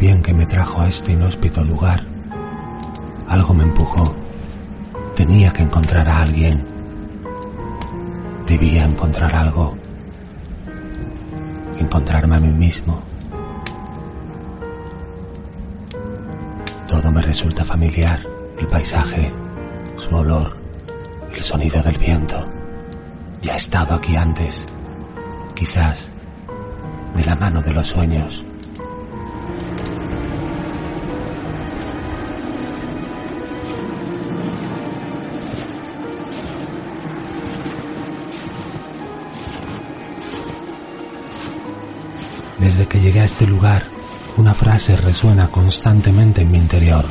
bien qué me trajo a este inhóspito lugar. Algo me empujó. Tenía que encontrar a alguien. Debía encontrar algo. Encontrarme a mí mismo. Todo me resulta familiar. El paisaje, su olor, el sonido del viento. Ya he estado aquí antes. Quizás de la mano de los sueños. A este lugar, una frase resuena constantemente en mi interior.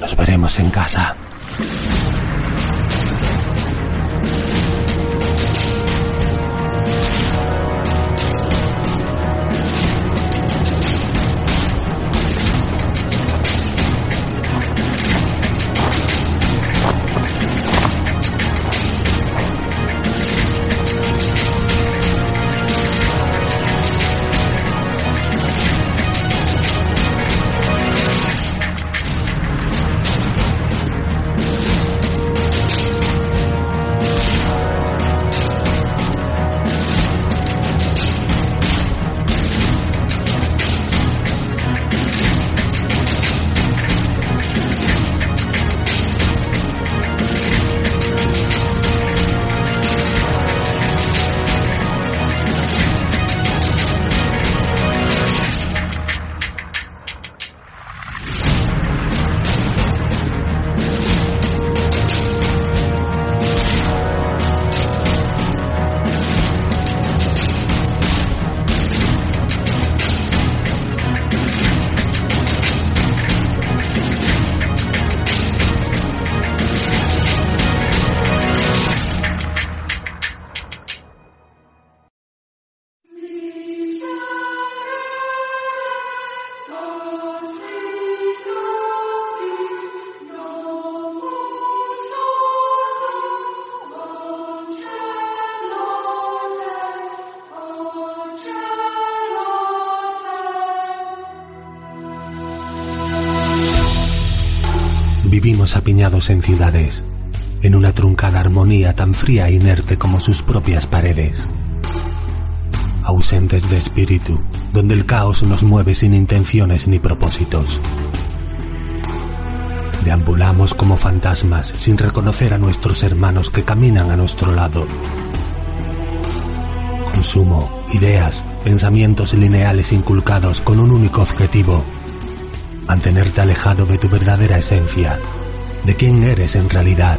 Nos veremos en casa. Vivimos apiñados en ciudades, en una truncada armonía tan fría e inerte como sus propias paredes. Ausentes de espíritu, donde el caos nos mueve sin intenciones ni propósitos. Deambulamos como fantasmas sin reconocer a nuestros hermanos que caminan a nuestro lado. Consumo, ideas, pensamientos lineales inculcados con un único objetivo, mantenerte alejado de tu verdadera esencia, de quién eres en realidad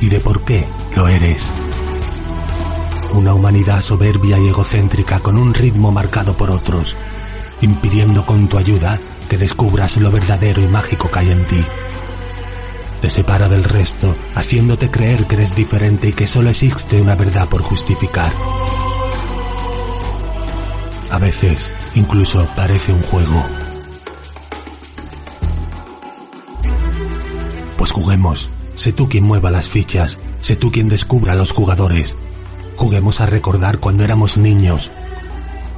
y de por qué lo eres. Una humanidad soberbia y egocéntrica con un ritmo marcado por otros, impidiendo con tu ayuda que descubras lo verdadero y mágico que hay en ti. Te separa del resto, haciéndote creer que eres diferente y que solo existe una verdad por justificar. A veces, incluso parece un juego. Pues juguemos. Sé tú quien mueva las fichas. Sé tú quien descubra a los jugadores. Juguemos a recordar cuando éramos niños.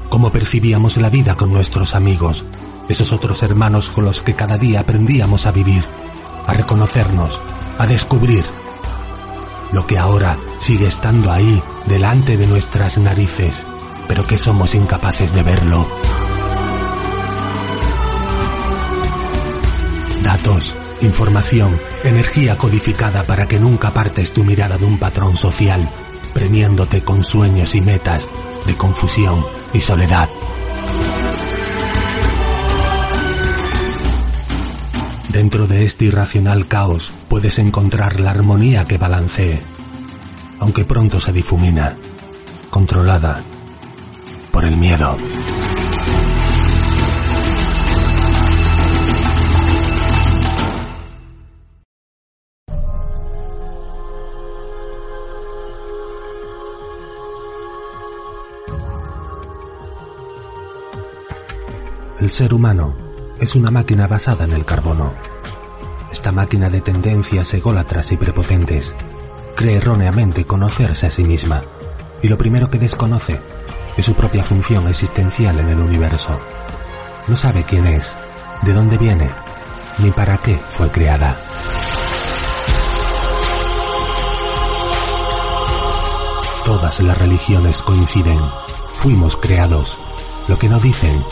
Cómo percibíamos la vida con nuestros amigos. Esos otros hermanos con los que cada día aprendíamos a vivir. A reconocernos. A descubrir. Lo que ahora sigue estando ahí, delante de nuestras narices. Pero que somos incapaces de verlo. Datos, información, energía codificada para que nunca apartes tu mirada de un patrón social, premiándote con sueños y metas de confusión y soledad. Dentro de este irracional caos puedes encontrar la armonía que balancee, aunque pronto se difumina, controlada por el miedo. El ser humano es una máquina basada en el carbono. Esta máquina de tendencias ególatras y prepotentes cree erróneamente conocerse a sí misma y lo primero que desconoce de su propia función existencial en el universo. No sabe quién es, de dónde viene, ni para qué fue creada. Todas las religiones coinciden. Fuimos creados. Lo que no dicen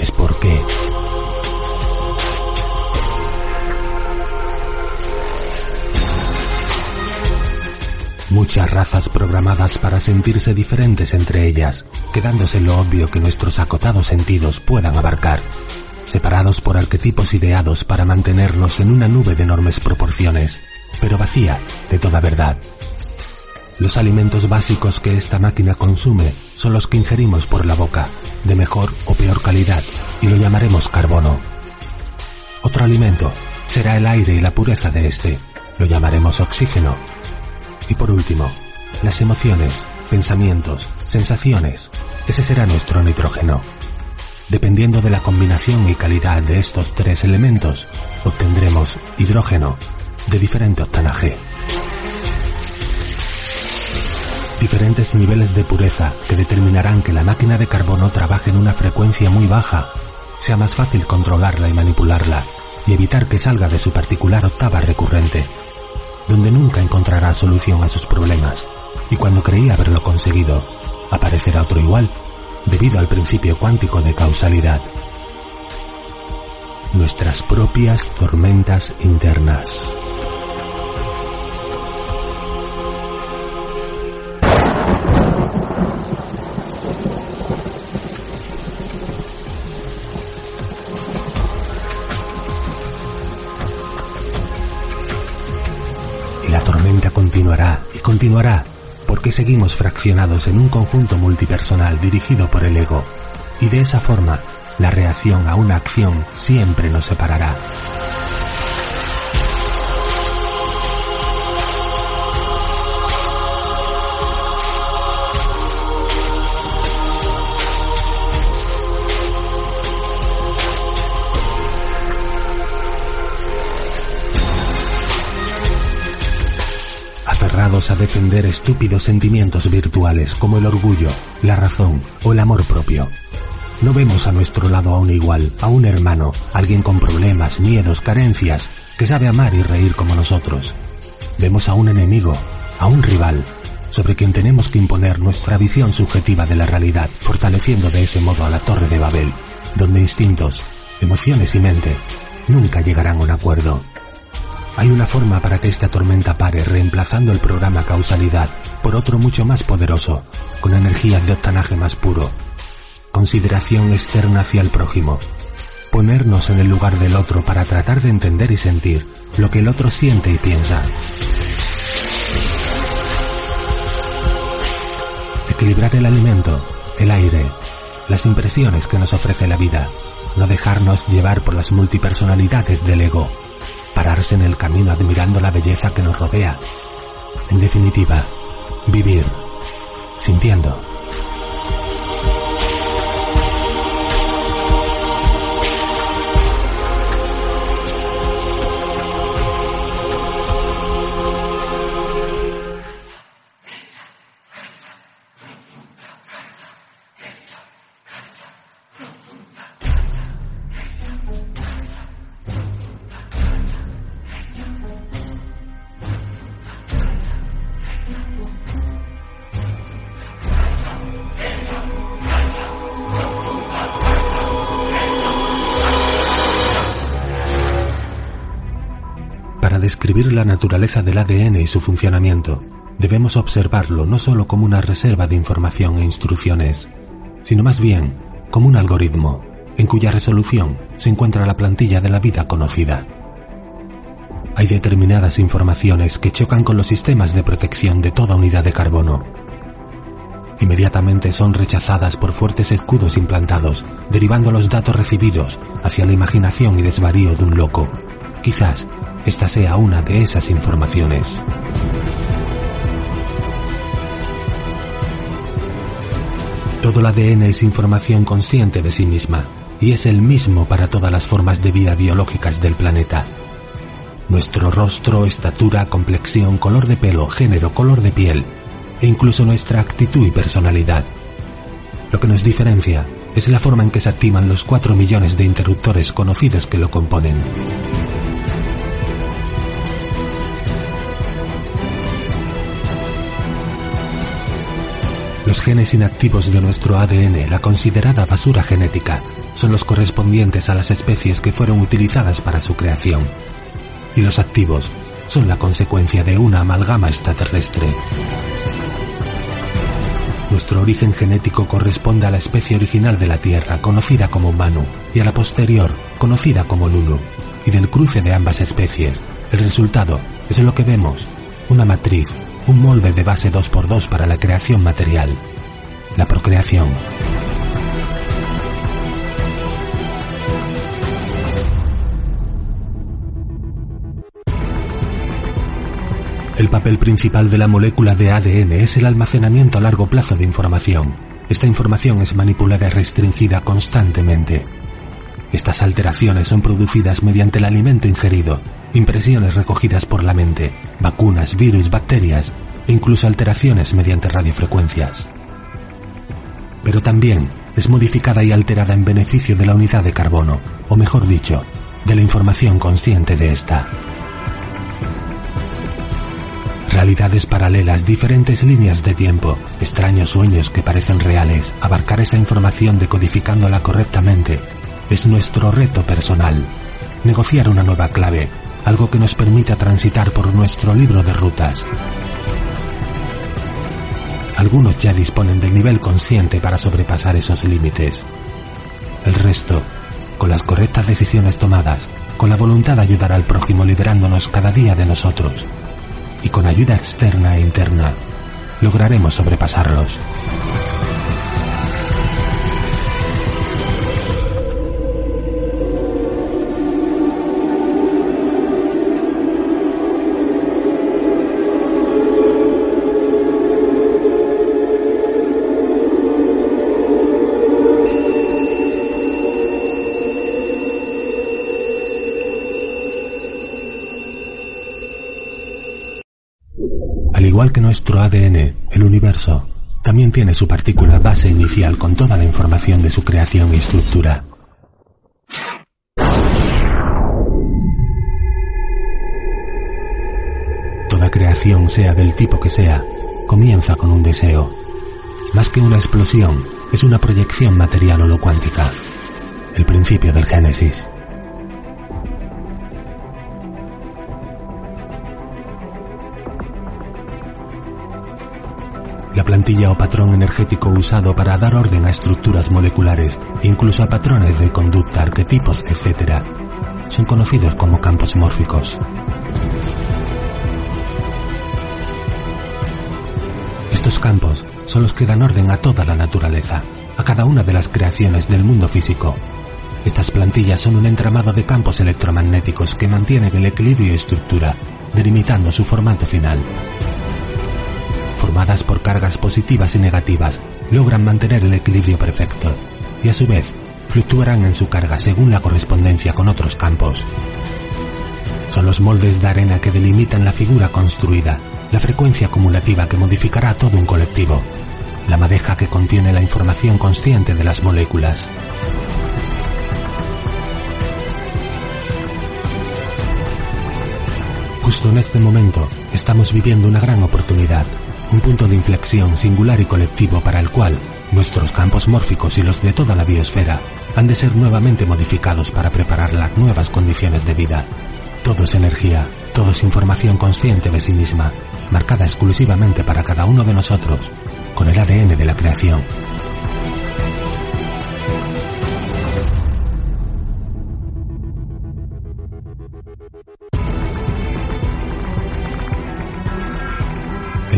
es por qué. Muchas razas programadas para sentirse diferentes entre ellas, quedándose lo obvio que nuestros acotados sentidos puedan abarcar, separados por arquetipos ideados para mantenernos en una nube de enormes proporciones, pero vacía de toda verdad. Los alimentos básicos que esta máquina consume son los que ingerimos por la boca, de mejor o peor calidad, y lo llamaremos carbono. Otro alimento será el aire y la pureza de este, lo llamaremos oxígeno y por último, las emociones, pensamientos, sensaciones. Ese será nuestro nitrógeno. Dependiendo de la combinación y calidad de estos tres elementos, obtendremos hidrógeno de diferente octanaje. Diferentes niveles de pureza que determinarán que la máquina de carbono trabaje en una frecuencia muy baja, sea más fácil controlarla y manipularla, y evitar que salga de su particular octava recurrente donde nunca encontrará solución a sus problemas, y cuando creía haberlo conseguido, aparecerá otro igual, debido al principio cuántico de causalidad. Nuestras propias tormentas internas. Continuará porque seguimos fraccionados en un conjunto multipersonal dirigido por el ego y de esa forma la reacción a una acción siempre nos separará. A defender estúpidos sentimientos virtuales como el orgullo, la razón o el amor propio. No vemos a nuestro lado a un igual, a un hermano, alguien con problemas, miedos, carencias, que sabe amar y reír como nosotros. Vemos a un enemigo, a un rival, sobre quien tenemos que imponer nuestra visión subjetiva de la realidad, fortaleciendo de ese modo a la Torre de Babel, donde instintos, emociones y mente nunca llegarán a un acuerdo. Hay una forma para que esta tormenta pare reemplazando el programa causalidad por otro mucho más poderoso, con energías de octanaje más puro. Consideración externa hacia el prójimo. Ponernos en el lugar del otro para tratar de entender y sentir lo que el otro siente y piensa. Equilibrar el alimento, el aire, las impresiones que nos ofrece la vida. No dejarnos llevar por las multipersonalidades del ego pararse en el camino admirando la belleza que nos rodea. En definitiva, vivir, sintiendo. Describir la naturaleza del ADN y su funcionamiento, debemos observarlo no solo como una reserva de información e instrucciones, sino más bien como un algoritmo en cuya resolución se encuentra la plantilla de la vida conocida. Hay determinadas informaciones que chocan con los sistemas de protección de toda unidad de carbono. Inmediatamente son rechazadas por fuertes escudos implantados, derivando los datos recibidos hacia la imaginación y desvarío de un loco, quizás esta sea una de esas informaciones. Todo el ADN es información consciente de sí misma y es el mismo para todas las formas de vida biológicas del planeta. Nuestro rostro, estatura, complexión, color de pelo, género, color de piel e incluso nuestra actitud y personalidad. Lo que nos diferencia es la forma en que se activan los 4 millones de interruptores conocidos que lo componen. Los genes inactivos de nuestro ADN, la considerada basura genética, son los correspondientes a las especies que fueron utilizadas para su creación. Y los activos son la consecuencia de una amalgama extraterrestre. Nuestro origen genético corresponde a la especie original de la Tierra, conocida como Manu, y a la posterior, conocida como Lulu. Y del cruce de ambas especies, el resultado es lo que vemos, una matriz, un molde de base 2x2 para la creación material, la procreación. El papel principal de la molécula de ADN es el almacenamiento a largo plazo de información. Esta información es manipulada y restringida constantemente. Estas alteraciones son producidas mediante el alimento ingerido, impresiones recogidas por la mente, vacunas, virus, bacterias e incluso alteraciones mediante radiofrecuencias. Pero también es modificada y alterada en beneficio de la unidad de carbono, o mejor dicho, de la información consciente de esta realidades paralelas, diferentes líneas de tiempo, extraños sueños que parecen reales, abarcar esa información decodificándola correctamente, es nuestro reto personal. Negociar una nueva clave, algo que nos permita transitar por nuestro libro de rutas. Algunos ya disponen del nivel consciente para sobrepasar esos límites. El resto, con las correctas decisiones tomadas, con la voluntad de ayudar al prójimo liberándonos cada día de nosotros, y con ayuda externa e interna lograremos sobrepasarlos. Igual que nuestro ADN, el universo, también tiene su partícula base inicial con toda la información de su creación y estructura. Toda creación, sea del tipo que sea, comienza con un deseo. Más que una explosión, es una proyección material o lo cuántica. El principio del Génesis. La plantilla o patrón energético usado para dar orden a estructuras moleculares incluso a patrones de conducta, arquetipos, etc., son conocidos como campos mórficos. Estos campos son los que dan orden a toda la naturaleza, a cada una de las creaciones del mundo físico. Estas plantillas son un entramado de campos electromagnéticos que mantienen el equilibrio y estructura, delimitando su formato final formadas por cargas positivas y negativas, logran mantener el equilibrio perfecto y a su vez fluctuarán en su carga según la correspondencia con otros campos. Son los moldes de arena que delimitan la figura construida, la frecuencia acumulativa que modificará todo un colectivo, la madeja que contiene la información consciente de las moléculas. Justo en este momento estamos viviendo una gran oportunidad un punto de inflexión singular y colectivo para el cual nuestros campos mórficos y los de toda la biosfera han de ser nuevamente modificados para preparar las nuevas condiciones de vida. Todo es energía, todo es información consciente de sí misma, marcada exclusivamente para cada uno de nosotros, con el ADN de la creación.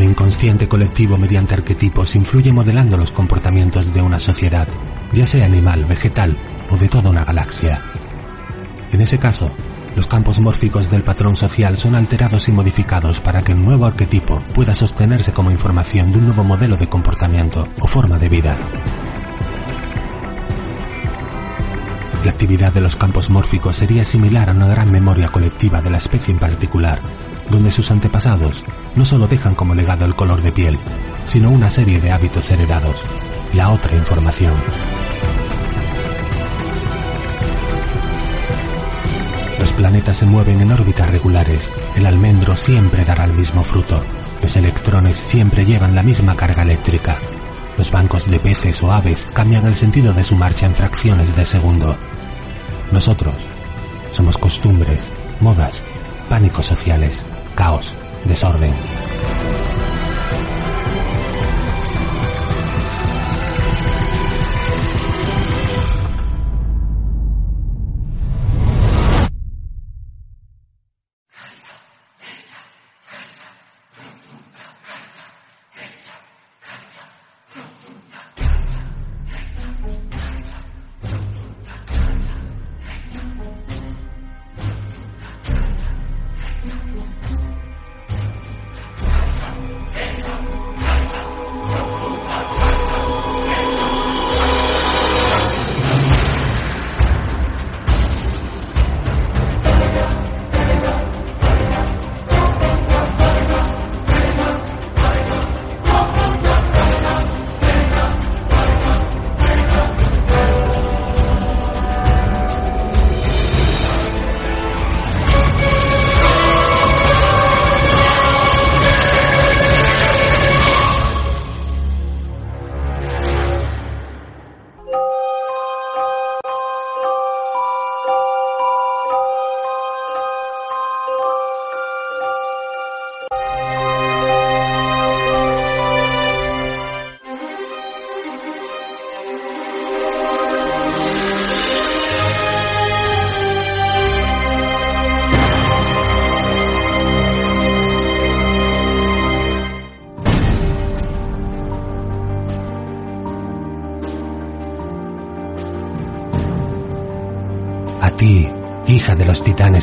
El inconsciente colectivo mediante arquetipos influye modelando los comportamientos de una sociedad, ya sea animal, vegetal o de toda una galaxia. En ese caso, los campos mórficos del patrón social son alterados y modificados para que un nuevo arquetipo pueda sostenerse como información de un nuevo modelo de comportamiento o forma de vida. La actividad de los campos mórficos sería similar a una gran memoria colectiva de la especie en particular, donde sus antepasados no solo dejan como legado el color de piel, sino una serie de hábitos heredados, la otra información. Los planetas se mueven en órbitas regulares. El almendro siempre dará el mismo fruto. Los electrones siempre llevan la misma carga eléctrica. Los bancos de peces o aves cambian el sentido de su marcha en fracciones de segundo. Nosotros somos costumbres, modas, pánicos sociales, caos, desorden.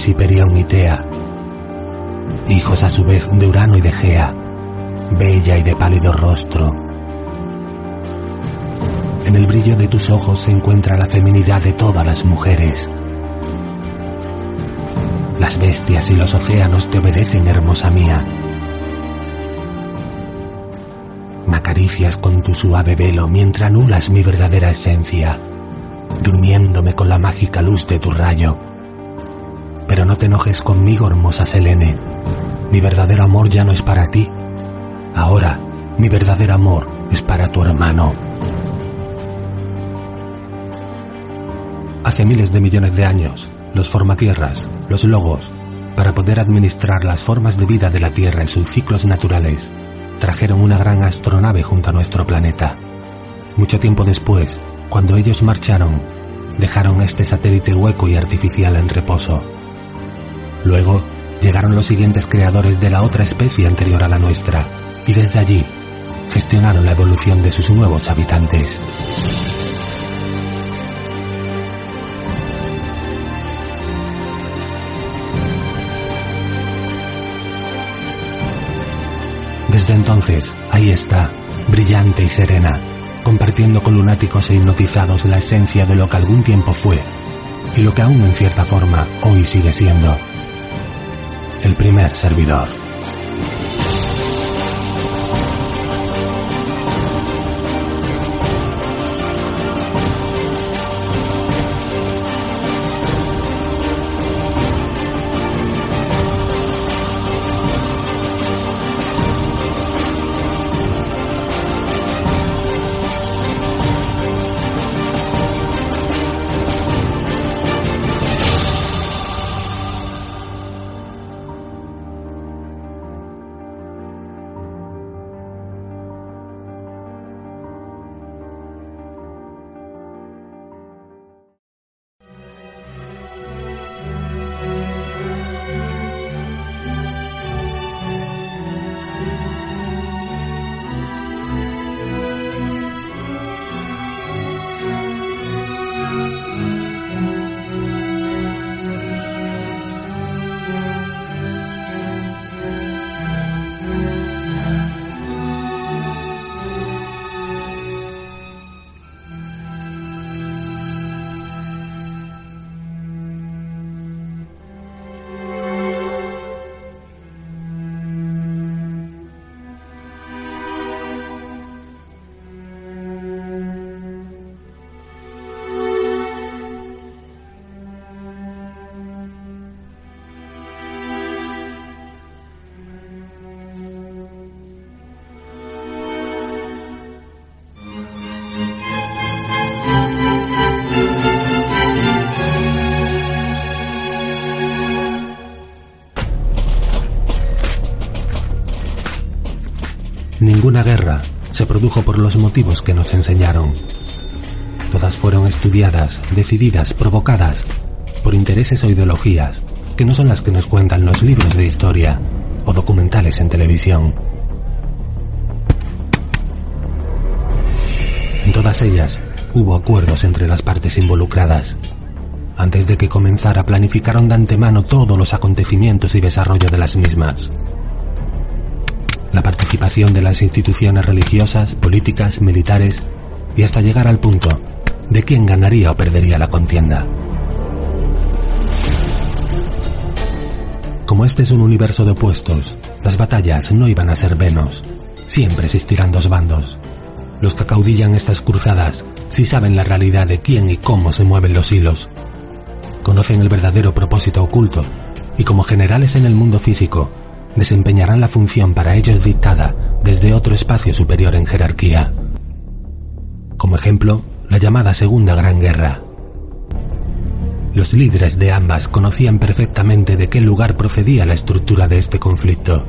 Hiperión y hijos a su vez de Urano y de Gea, bella y de pálido rostro. En el brillo de tus ojos se encuentra la feminidad de todas las mujeres. Las bestias y los océanos te obedecen, hermosa mía. Me acaricias con tu suave velo mientras anulas mi verdadera esencia, durmiéndome con la mágica luz de tu rayo pero no te enojes conmigo, hermosa Selene. Mi verdadero amor ya no es para ti. Ahora, mi verdadero amor es para tu hermano. Hace miles de millones de años, los formatierras, los logos, para poder administrar las formas de vida de la Tierra en sus ciclos naturales, trajeron una gran astronave junto a nuestro planeta. Mucho tiempo después, cuando ellos marcharon, dejaron este satélite hueco y artificial en reposo. Luego llegaron los siguientes creadores de la otra especie anterior a la nuestra, y desde allí gestionaron la evolución de sus nuevos habitantes. Desde entonces, ahí está, brillante y serena, compartiendo con lunáticos e hipnotizados la esencia de lo que algún tiempo fue y lo que aún en cierta forma hoy sigue siendo el primer servidor. Guerra se produjo por los motivos que nos enseñaron. Todas fueron estudiadas, decididas, provocadas por intereses o ideologías que no son las que nos cuentan los libros de historia o documentales en televisión. En todas ellas hubo acuerdos entre las partes involucradas. Antes de que comenzara planificaron de antemano todos los acontecimientos y desarrollo de las mismas. La participación de las instituciones religiosas, políticas, militares y hasta llegar al punto de quién ganaría o perdería la contienda. Como este es un universo de opuestos, las batallas no iban a ser venos. Siempre existirán dos bandos. Los que caudillan estas cruzadas sí saben la realidad de quién y cómo se mueven los hilos. Conocen el verdadero propósito oculto y como generales en el mundo físico desempeñarán la función para ellos dictada desde otro espacio superior en jerarquía. Como ejemplo, la llamada Segunda Gran Guerra. Los líderes de ambas conocían perfectamente de qué lugar procedía la estructura de este conflicto,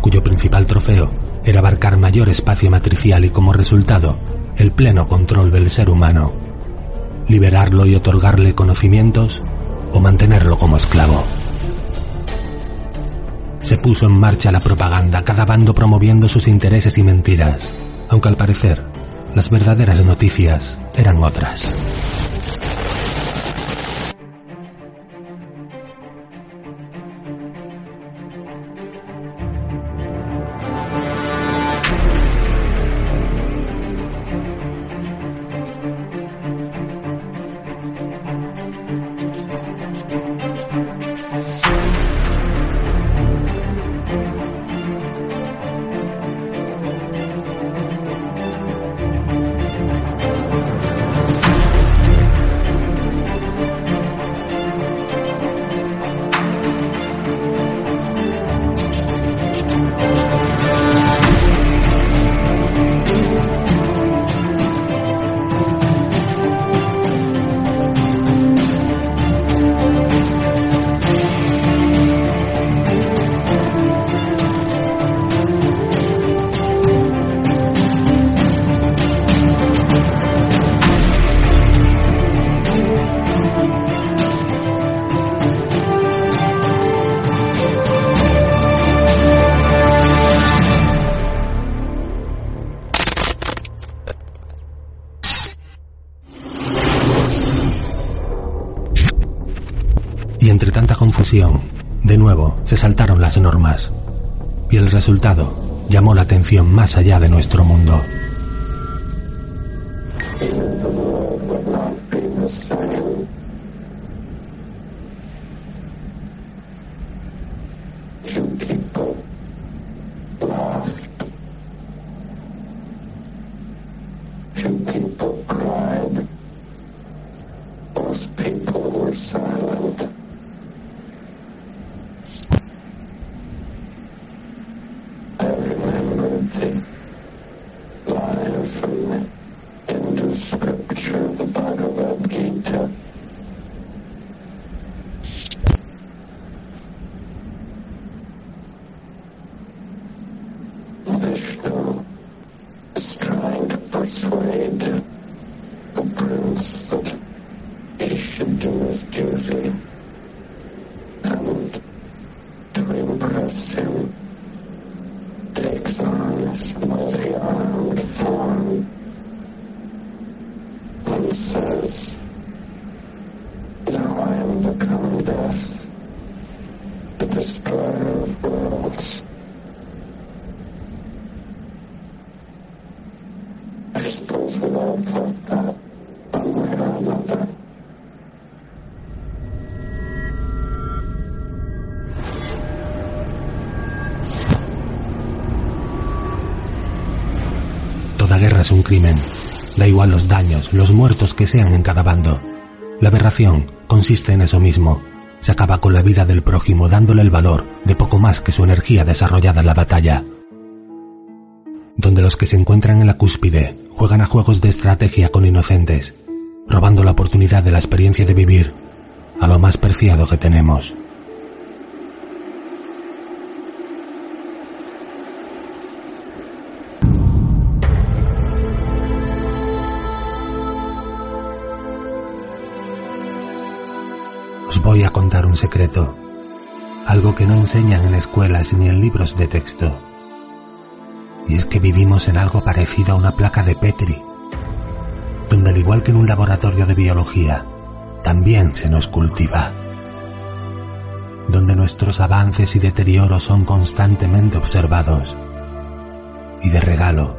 cuyo principal trofeo era abarcar mayor espacio matricial y como resultado el pleno control del ser humano, liberarlo y otorgarle conocimientos o mantenerlo como esclavo. Se puso en marcha la propaganda, cada bando promoviendo sus intereses y mentiras, aunque al parecer las verdaderas noticias eran otras. Resultado llamó la atención más allá de nuestro mundo. Es un crimen. Da igual los daños, los muertos que sean en cada bando. La aberración consiste en eso mismo. Se acaba con la vida del prójimo dándole el valor de poco más que su energía desarrollada en la batalla. Donde los que se encuentran en la cúspide juegan a juegos de estrategia con inocentes, robando la oportunidad de la experiencia de vivir a lo más preciado que tenemos. Voy a contar un secreto, algo que no enseñan en escuelas ni en libros de texto. Y es que vivimos en algo parecido a una placa de Petri, donde al igual que en un laboratorio de biología, también se nos cultiva, donde nuestros avances y deterioros son constantemente observados y de regalo,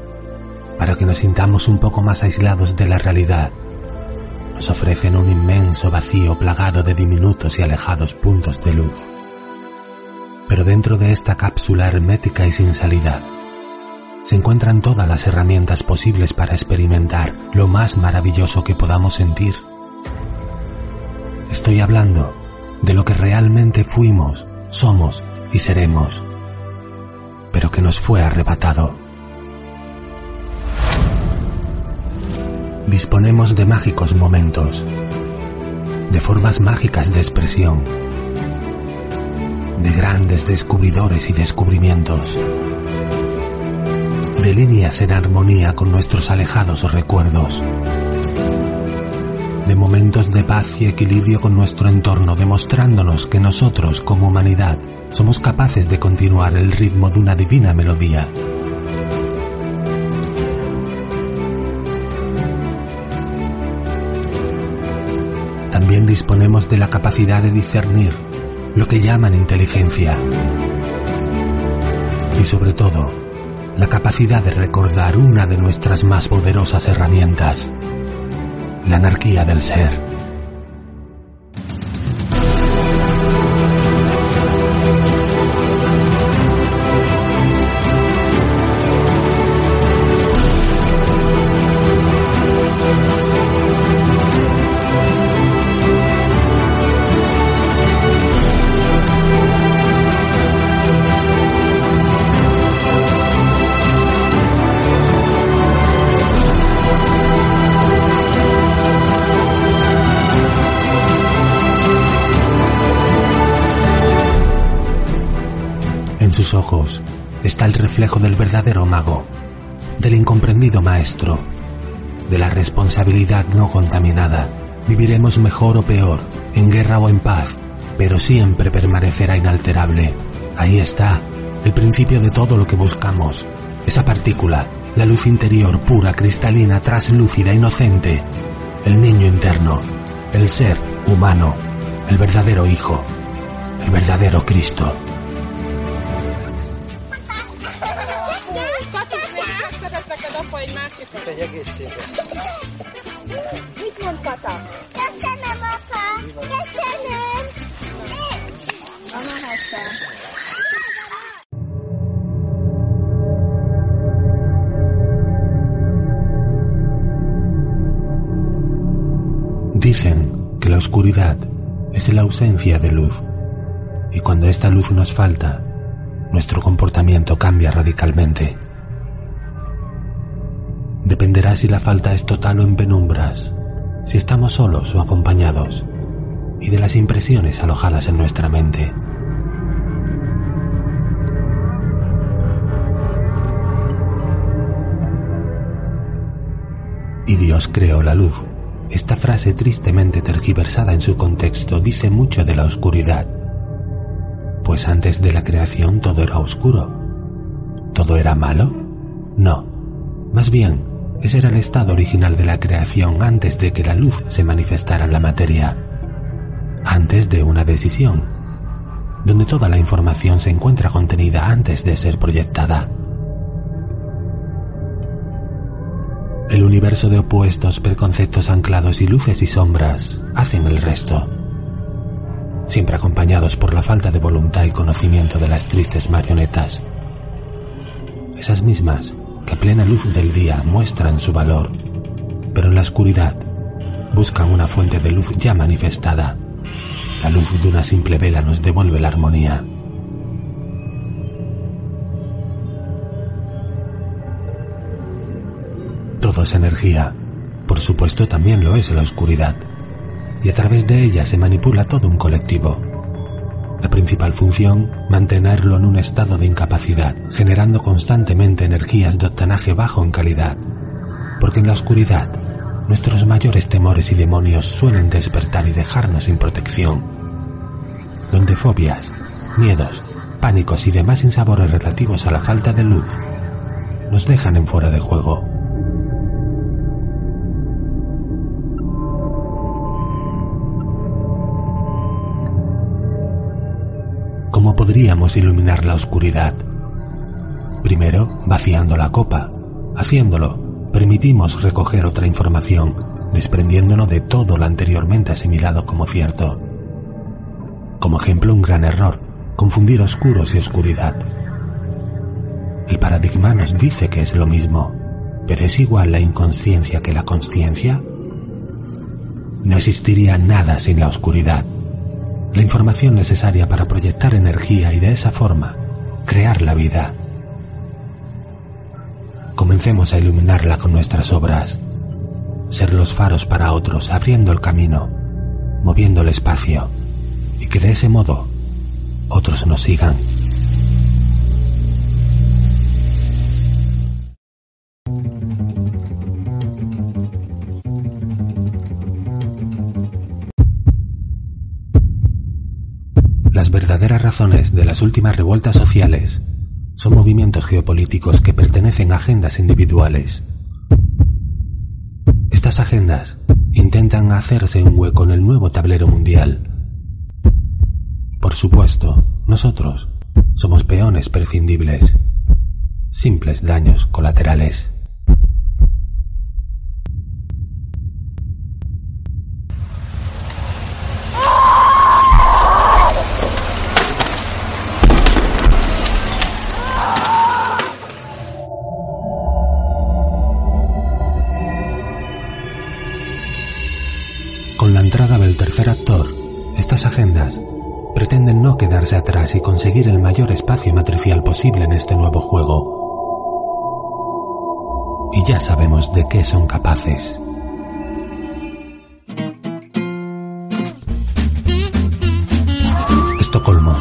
para que nos sintamos un poco más aislados de la realidad, nos ofrecen un inmenso vacío plagado de diminutos y alejados puntos de luz. Pero dentro de esta cápsula hermética y sin salida, se encuentran todas las herramientas posibles para experimentar lo más maravilloso que podamos sentir. Estoy hablando de lo que realmente fuimos, somos y seremos, pero que nos fue arrebatado. Disponemos de mágicos momentos, de formas mágicas de expresión, de grandes descubridores y descubrimientos, de líneas en armonía con nuestros alejados recuerdos, de momentos de paz y equilibrio con nuestro entorno, demostrándonos que nosotros como humanidad somos capaces de continuar el ritmo de una divina melodía también disponemos de la capacidad de discernir lo que llaman inteligencia. Y sobre todo, la capacidad de recordar una de nuestras más poderosas herramientas, la anarquía del ser. Sus ojos está el reflejo del verdadero mago, del incomprendido maestro, de la responsabilidad no contaminada. Viviremos mejor o peor, en guerra o en paz, pero siempre permanecerá inalterable. Ahí está, el principio de todo lo que buscamos. Esa partícula, la luz interior pura, cristalina, traslúcida, inocente. El niño interno, el ser humano, el verdadero Hijo, el verdadero Cristo. La ausencia de luz y cuando esta luz nos falta, nuestro comportamiento cambia radicalmente. Dependerá si la falta es total o en penumbras, si estamos solos o acompañados, y de las impresiones alojadas en nuestra mente. Y Dios creó la luz. Esta frase tristemente tergiversada en su contexto dice mucho de la oscuridad, pues antes de la creación todo era oscuro. ¿Todo era malo? No, más bien, ese era el estado original de la creación antes de que la luz se manifestara en la materia, antes de una decisión, donde toda la información se encuentra contenida antes de ser proyectada. El universo de opuestos, preconceptos anclados y luces y sombras hacen el resto, siempre acompañados por la falta de voluntad y conocimiento de las tristes marionetas. Esas mismas que a plena luz del día muestran su valor, pero en la oscuridad buscan una fuente de luz ya manifestada. La luz de una simple vela nos devuelve la armonía. Todo energía. Por supuesto también lo es la oscuridad. Y a través de ella se manipula todo un colectivo. La principal función, mantenerlo en un estado de incapacidad, generando constantemente energías de octanaje bajo en calidad. Porque en la oscuridad, nuestros mayores temores y demonios suelen despertar y dejarnos sin protección. donde fobias, miedos, pánicos y demás insabores relativos a la falta de luz nos dejan en fuera de juego. Podríamos iluminar la oscuridad? Primero, vaciando la copa. Haciéndolo, permitimos recoger otra información, desprendiéndonos de todo lo anteriormente asimilado como cierto. Como ejemplo, un gran error, confundir oscuros y oscuridad. El paradigma nos dice que es lo mismo, pero ¿es igual la inconsciencia que la consciencia? No existiría nada sin la oscuridad, la información necesaria para proyectar energía y de esa forma crear la vida. Comencemos a iluminarla con nuestras obras, ser los faros para otros, abriendo el camino, moviendo el espacio, y que de ese modo otros nos sigan. Razones de las últimas revueltas sociales son movimientos geopolíticos que pertenecen a agendas individuales. Estas agendas intentan hacerse un hueco en el nuevo tablero mundial. Por supuesto, nosotros somos peones prescindibles, simples daños colaterales. Pretenden no quedarse atrás y conseguir el mayor espacio matricial posible en este nuevo juego. Y ya sabemos de qué son capaces. Estocolmo,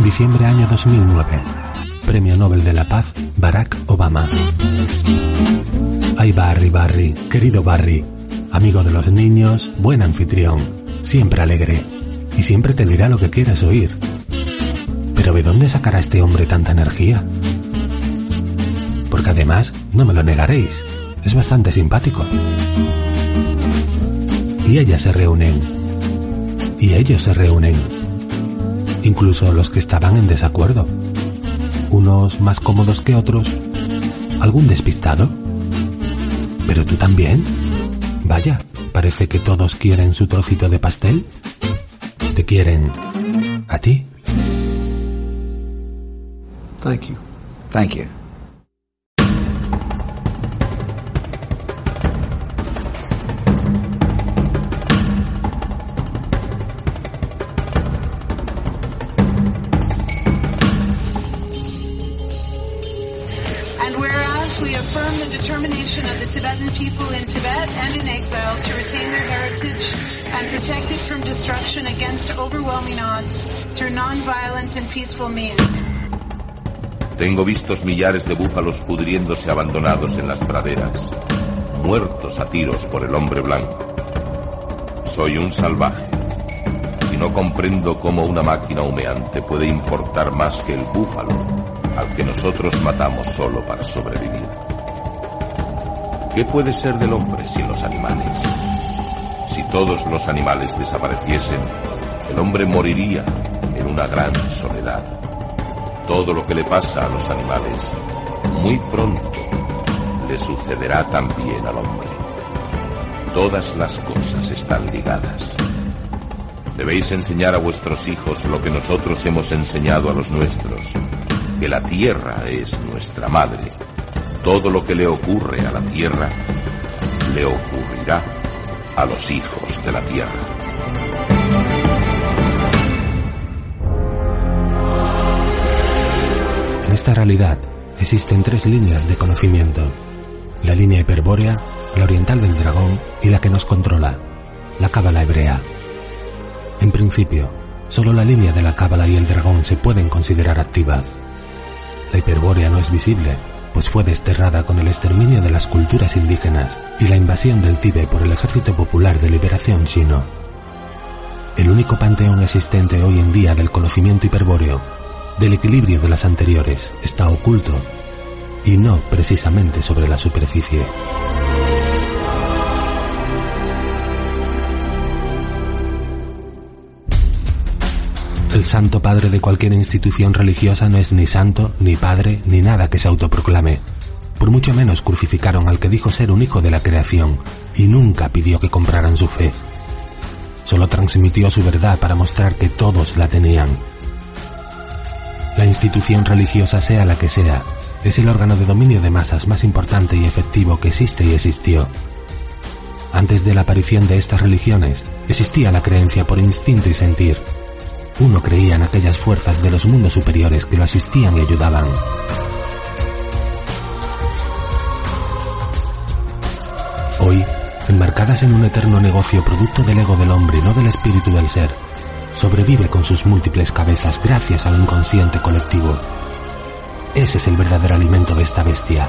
diciembre año 2009. Premio Nobel de la Paz, Barack Obama. Ay Barry, Barry, querido Barry, amigo de los niños, buen anfitrión, siempre alegre, y siempre te dirá lo que quieras oír. Pero ¿de dónde sacará este hombre tanta energía? Porque además, no me lo negaréis, es bastante simpático. Y ellas se reúnen. Y ellos se reúnen. Incluso los que estaban en desacuerdo. Unos más cómodos que otros. ¿Algún despistado? ¿Pero tú también? Vaya, parece que todos quieren su trocito de pastel. ¿Te quieren a ti? Thank you. Thank you. Non-violent and peaceful means. Tengo vistos millares de búfalos pudriéndose abandonados en las praderas, muertos a tiros por el hombre blanco. Soy un salvaje y no comprendo cómo una máquina humeante puede importar más que el búfalo al que nosotros matamos solo para sobrevivir. ¿Qué puede ser del hombre sin los animales? Si todos los animales desapareciesen, el hombre moriría en una gran soledad. Todo lo que le pasa a los animales, muy pronto le sucederá también al hombre. Todas las cosas están ligadas. Debéis enseñar a vuestros hijos lo que nosotros hemos enseñado a los nuestros, que la tierra es nuestra madre. Todo lo que le ocurre a la tierra, le ocurrirá a los hijos de la tierra. Esta realidad existen tres líneas de conocimiento. La línea hiperbórea, la oriental del dragón y la que nos controla, la cábala hebrea. En principio, solo la línea de la cábala y el dragón se pueden considerar activas. La hiperbórea no es visible, pues fue desterrada con el exterminio de las culturas indígenas y la invasión del Tíbet por el Ejército Popular de Liberación chino. el único panteón existente hoy en día del conocimiento hiperbóreo, del equilibrio de las anteriores, está oculto y no precisamente sobre la superficie. El santo padre de cualquier institución religiosa no es ni santo, ni padre, ni nada que se autoproclame. Por mucho menos crucificaron al que dijo ser un hijo de la creación y nunca pidió que compraran su fe. Solo transmitió su verdad para mostrar que todos la tenían. La institución religiosa sea la que sea, es el órgano de dominio de masas más importante y efectivo que existe y existió. Antes de la aparición de estas religiones, existía la creencia por instinto y sentir, uno creía en aquellas fuerzas de los mundos superiores que lo asistían y ayudaban. Hoy, enmarcadas en un eterno negocio producto del ego del hombre y no del espíritu del ser, sobrevive con sus múltiples cabezas gracias al inconsciente colectivo. Ese es el verdadero alimento de esta bestia.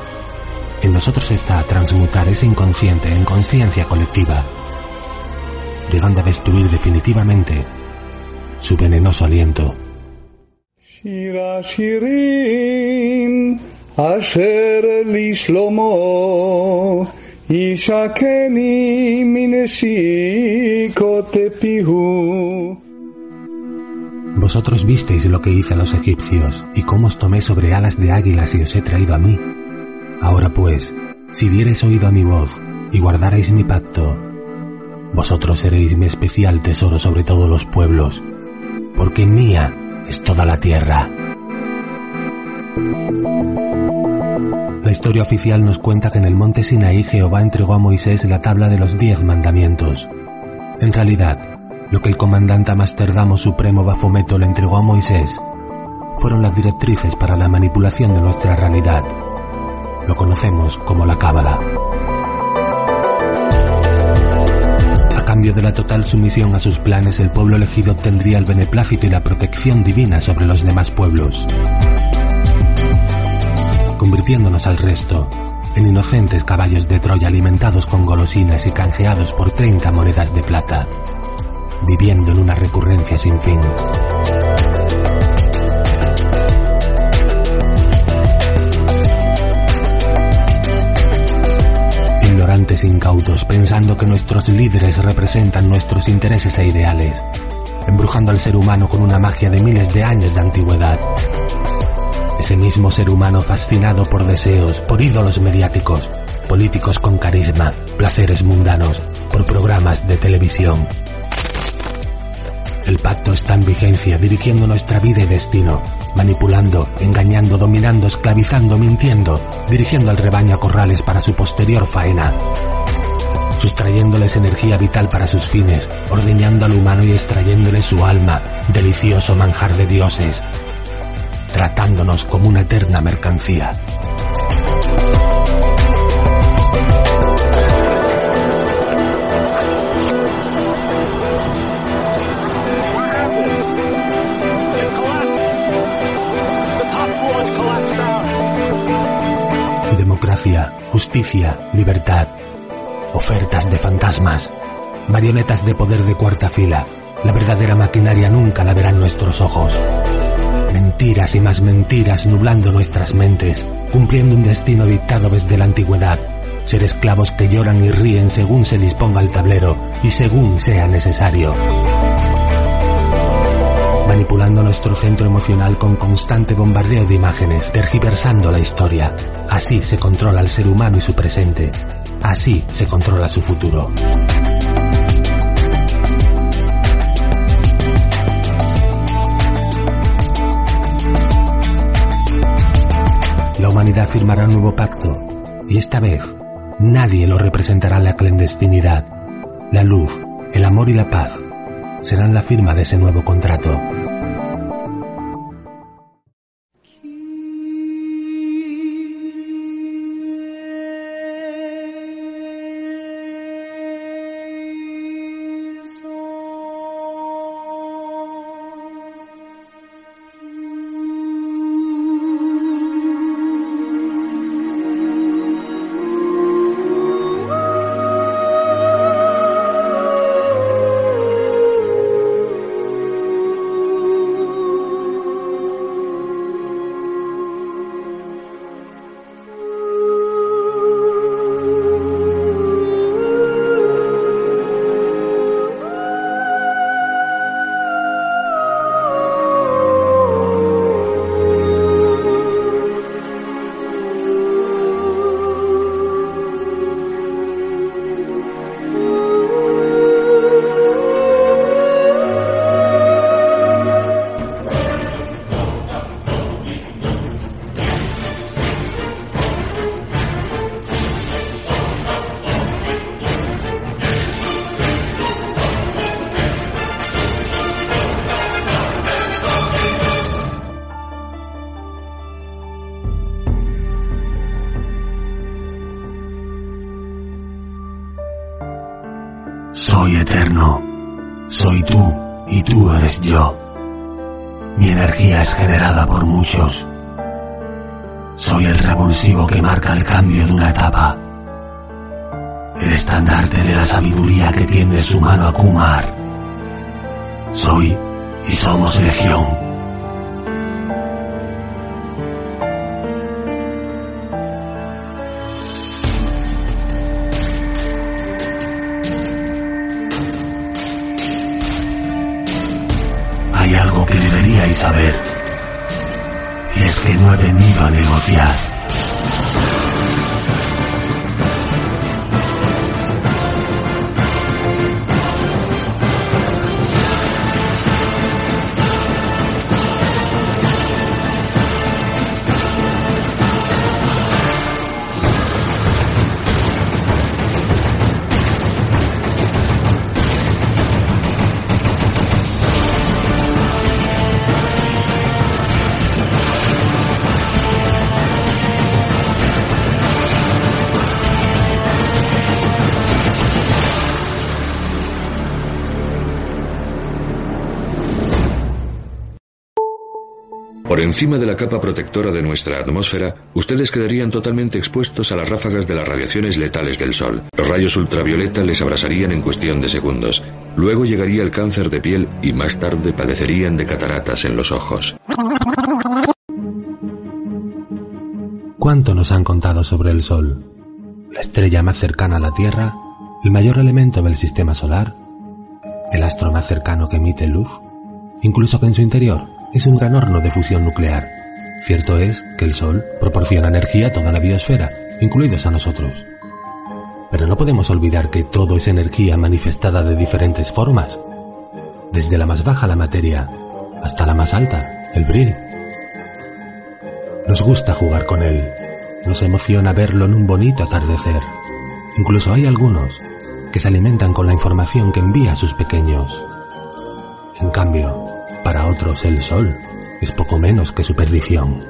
En nosotros está transmutar ese inconsciente en conciencia colectiva, llegando a destruir definitivamente su venenoso aliento. Vosotros visteis lo que hice a los egipcios y cómo os tomé sobre alas de águilas y os he traído a mí. Ahora pues, si diereis oído a mi voz y guardareis mi pacto, vosotros seréis mi especial tesoro sobre todos los pueblos porque mía es toda la tierra. La historia oficial nos cuenta que en el monte Sinaí Jehová entregó a Moisés la tabla de los diez mandamientos. En realidad, lo que el comandante Amsterdamo Supremo Bafometo le entregó a Moisés fueron las directrices para la manipulación de nuestra realidad. Lo conocemos como la Cábala. cambio de la total sumisión a sus planes, el pueblo elegido obtendría el beneplácito y la protección divina sobre los demás pueblos, convirtiéndonos al resto en inocentes caballos de Troya alimentados con golosinas y canjeados por 30 monedas de plata, viviendo en una recurrencia sin fin. incautos pensando que nuestros líderes representan nuestros intereses e ideales, embrujando al ser humano con una magia de miles de años de antigüedad. Ese mismo ser humano fascinado por deseos, por ídolos mediáticos, políticos con carisma, placeres mundanos, por programas de televisión. El pacto está en vigencia, dirigiendo nuestra vida y destino, manipulando, engañando, dominando, esclavizando, mintiendo, dirigiendo al rebaño a corrales para su posterior faena, sustrayéndoles energía vital para sus fines, ordeñando al humano y extrayéndole su alma, delicioso manjar de dioses, tratándonos como una eterna mercancía. Justicia, libertad, ofertas de fantasmas, marionetas de poder de cuarta fila. La verdadera maquinaria nunca la verán nuestros ojos. Mentiras y más mentiras nublando nuestras mentes, cumpliendo un destino dictado desde la antigüedad. Ser esclavos que lloran y ríen según se disponga el tablero y según sea necesario manipulando nuestro centro emocional con constante bombardeo de imágenes, tergiversando la historia. Así se controla al ser humano y su presente. Así se controla su futuro. La humanidad firmará un nuevo pacto y esta vez nadie lo representará en la clandestinidad. La luz, el amor y la paz serán la firma de ese nuevo contrato. Que tiende su mano a Kumar. Soy y somos legión. saber. Y es que no he venido a negociar. Encima de la capa protectora de nuestra atmósfera, ustedes quedarían totalmente expuestos a las ráfagas de las radiaciones letales del Sol. Los rayos ultravioleta les abrasarían en cuestión de segundos. Luego llegaría el cáncer de piel y más tarde padecerían de cataratas en los ojos. ¿Cuánto nos han contado sobre el Sol? La estrella más cercana a la Tierra, el mayor elemento del sistema solar, el astro más cercano que emite luz, incluso que en su interior es un gran horno de fusión nuclear. Cierto es que el Sol proporciona energía a toda la biosfera, incluidos a nosotros. Pero no podemos olvidar que todo es energía manifestada de diferentes formas, desde la más baja la materia hasta la más alta, el bril. Nos gusta jugar con él, nos emociona verlo en un bonito atardecer. Incluso hay algunos que se alimentan con la información que envía a sus pequeños. En cambio, para otros el sol es poco menos que su perdición.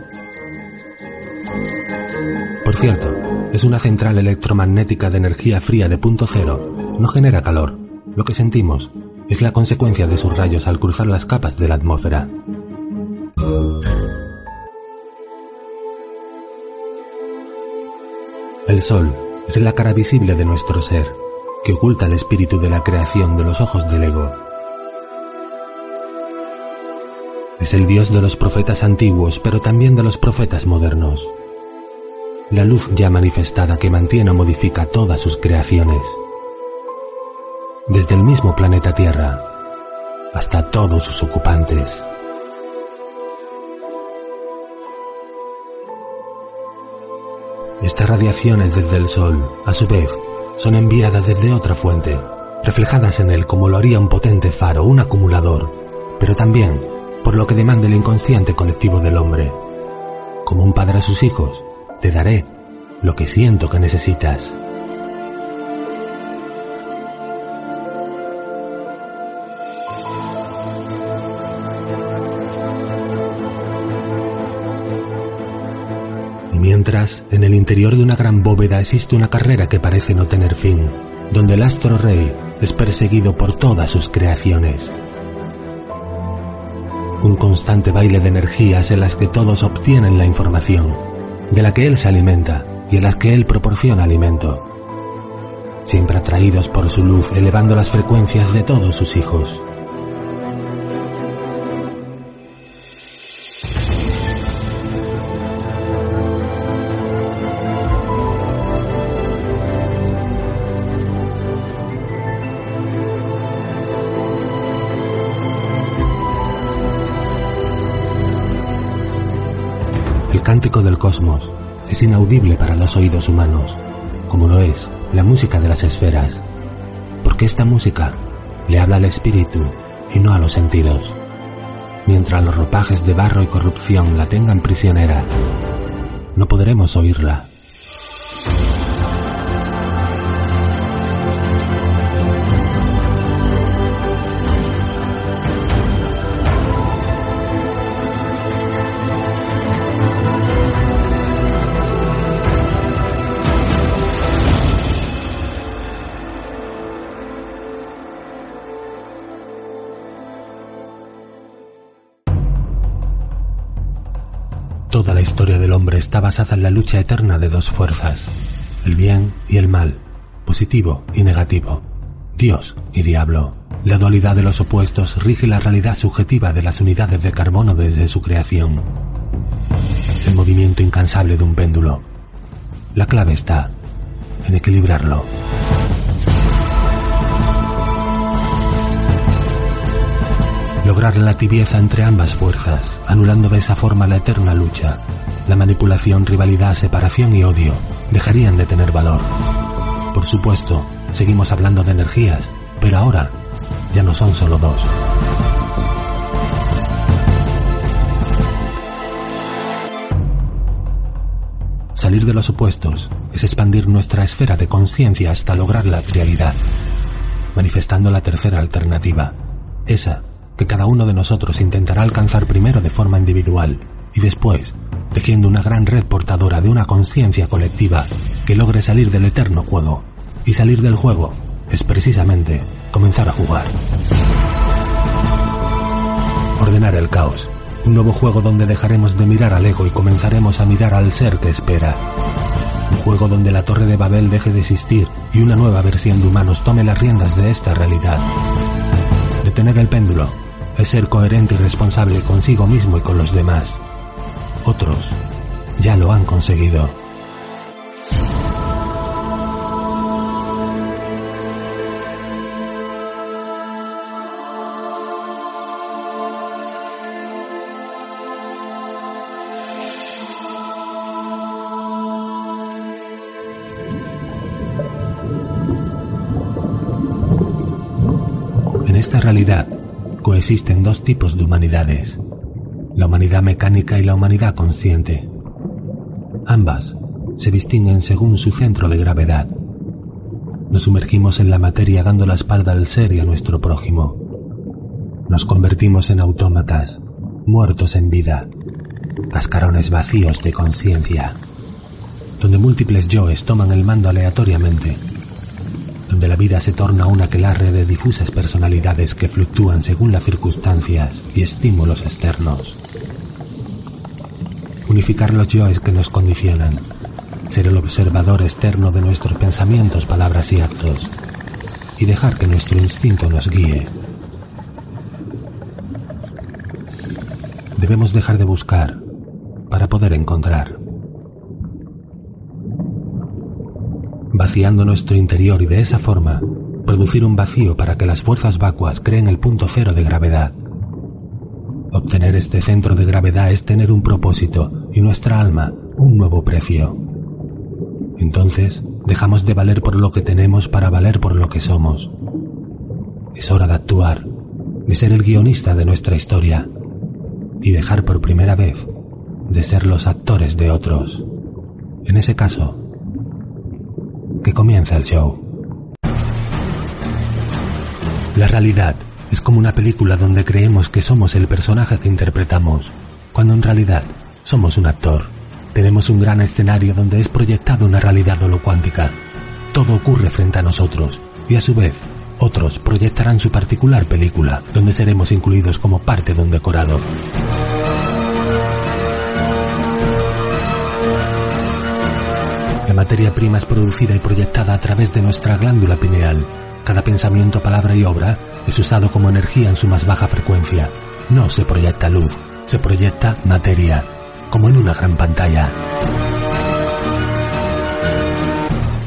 Por cierto, es una central electromagnética de energía fría de punto cero. No genera calor. Lo que sentimos es la consecuencia de sus rayos al cruzar las capas de la atmósfera. El Sol es la cara visible de nuestro ser, que oculta el espíritu de la creación de los ojos del ego Es el Dios de los profetas antiguos, pero también de los profetas modernos. La luz ya manifestada que mantiene o modifica todas sus creaciones. Desde el mismo planeta Tierra hasta todos sus ocupantes. Estas radiaciones desde el Sol, a su vez, son enviadas desde otra fuente, reflejadas en él como lo haría un potente faro, un acumulador, pero también por lo que demanda el inconsciente colectivo del hombre. Como un padre a sus hijos, te daré lo que siento que necesitas. Y mientras, en el interior de una gran bóveda existe una carrera que parece no tener fin, donde el astro rey es perseguido por todas sus creaciones un constante baile de energías en las que todos obtienen la información, de la que él se alimenta y en las que él proporciona alimento, siempre atraídos por su luz elevando las frecuencias de todos sus hijos. Cántico del cosmos es inaudible para los oídos humanos, como lo es la música de las esferas, porque esta música le habla al espíritu y no a los sentidos. Mientras los ropajes de barro y corrupción la tengan prisionera, no podremos oírla. Está basada en la lucha eterna de dos fuerzas, el bien y el mal, positivo y negativo, Dios y diablo. La dualidad de los opuestos rige la realidad subjetiva de las unidades de carbono desde su creación. El movimiento incansable de un péndulo. La clave está en equilibrarlo. Lograr la tibieza entre ambas fuerzas, anulando de esa forma la eterna lucha. La manipulación, rivalidad, separación y odio dejarían de tener valor. Por supuesto, seguimos hablando de energías, pero ahora ya no son solo dos. Salir de los opuestos es expandir nuestra esfera de conciencia hasta lograr la trialidad, manifestando la tercera alternativa, esa que cada uno de nosotros intentará alcanzar primero de forma individual y después tejiendo una gran red portadora de una conciencia colectiva que logre salir del eterno juego. Y salir del juego es precisamente comenzar a jugar. Ordenar el caos. Un nuevo juego donde dejaremos de mirar al ego y comenzaremos a mirar al ser que espera. Un juego donde la torre de Babel deje de existir y una nueva versión de humanos tome las riendas de esta realidad. Detener el péndulo es ser coherente y responsable consigo mismo y con los demás. Otros ya lo han conseguido. En esta realidad coexisten dos tipos de humanidades, la humanidad mecánica y la humanidad consciente. Ambas se distinguen según su centro de gravedad. Nos sumergimos en la materia dando la espalda al ser y a nuestro prójimo. Nos convertimos en autómatas, muertos en vida, cascarones vacíos de conciencia, donde múltiples yoes toman el mando aleatoriamente donde la vida se torna una aquelarre de difusas personalidades que fluctúan según las circunstancias y estímulos externos. Unificar los yoes que nos condicionan, ser el observador externo de nuestros pensamientos, palabras y actos, y dejar que nuestro instinto nos guíe. Debemos dejar de buscar para poder encontrar. vaciando nuestro interior y de esa forma producir un vacío para que las fuerzas vacuas creen el punto cero de gravedad. Obtener este centro de gravedad es tener un propósito y nuestra alma un nuevo precio. Entonces dejamos de valer por lo que tenemos para valer por lo que somos. Es hora de actuar, de ser el guionista de nuestra historia y dejar por primera vez de ser los actores de otros. En ese caso, que comienza el show. La realidad es como una película donde creemos que somos el personaje que interpretamos, cuando en realidad somos un actor. Tenemos un gran escenario donde es proyectada una realidad holocuántica. Todo ocurre frente a nosotros y a su vez otros proyectarán su particular película donde seremos incluidos como parte de un decorado. La materia prima es producida y proyectada a través de nuestra glándula pineal. Cada pensamiento, palabra y obra es usado como energía en su más baja frecuencia. No se proyecta luz, se proyecta materia, como en una gran pantalla.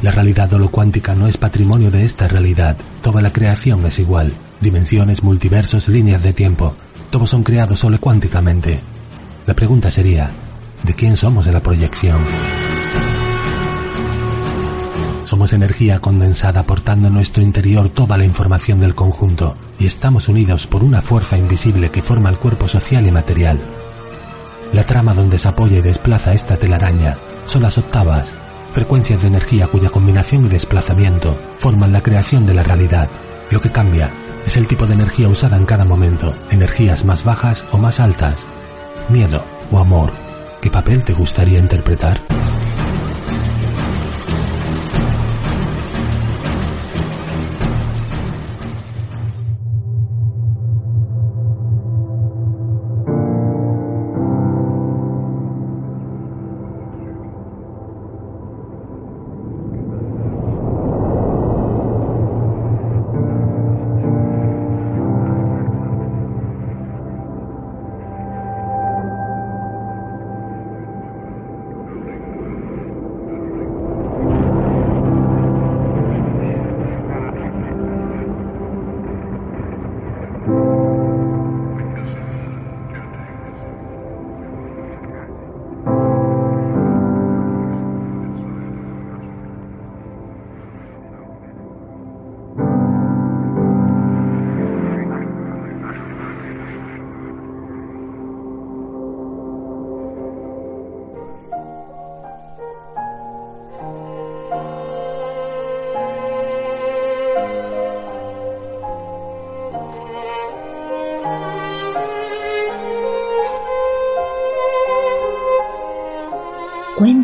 La realidad holocuántica no es patrimonio de esta realidad. Toda la creación es igual. Dimensiones, multiversos, líneas de tiempo. Todos son creados holocuánticamente. La pregunta sería, ¿de quién somos en la proyección? Somos energía condensada aportando en nuestro interior toda la información del conjunto y estamos unidos por una fuerza invisible que forma el cuerpo social y material. La trama donde se apoya y desplaza esta telaraña son las octavas, frecuencias de energía cuya combinación y desplazamiento forman la creación de la realidad. Lo que cambia es el tipo de energía usada en cada momento, energías más bajas o más altas, miedo o amor. ¿Qué papel te gustaría interpretar?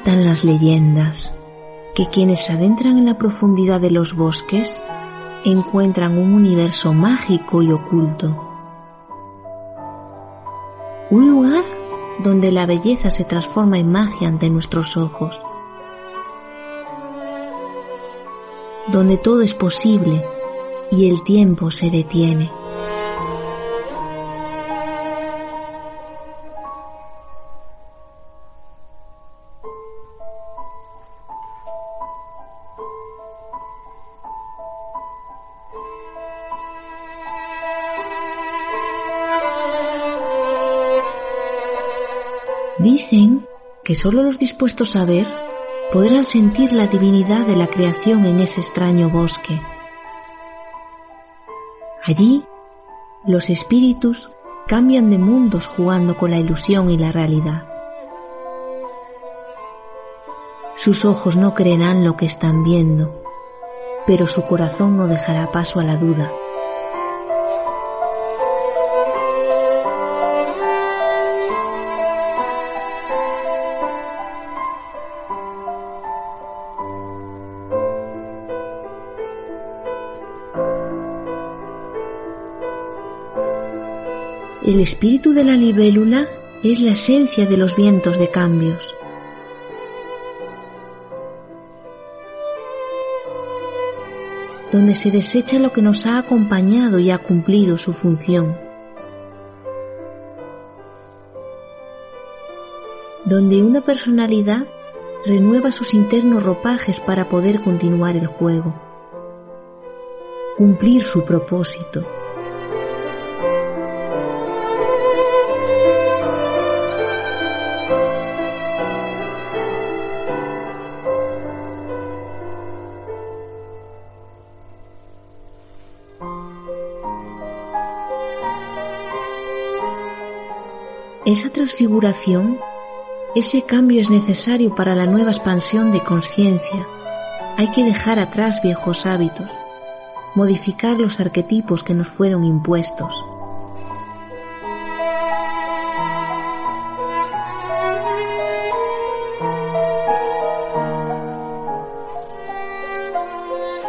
Cuentan las leyendas que quienes adentran en la profundidad de los bosques encuentran un universo mágico y oculto. Un lugar donde la belleza se transforma en magia ante nuestros ojos. Donde todo es posible y el tiempo se detiene. Solo los dispuestos a ver podrán sentir la divinidad de la creación en ese extraño bosque. Allí, los espíritus cambian de mundos jugando con la ilusión y la realidad. Sus ojos no creerán lo que están viendo, pero su corazón no dejará paso a la duda. El espíritu de la libélula es la esencia de los vientos de cambios. Donde se desecha lo que nos ha acompañado y ha cumplido su función. Donde una personalidad renueva sus internos ropajes para poder continuar el juego, cumplir su propósito. Esa transfiguración, ese cambio es necesario para la nueva expansión de conciencia. Hay que dejar atrás viejos hábitos, modificar los arquetipos que nos fueron impuestos.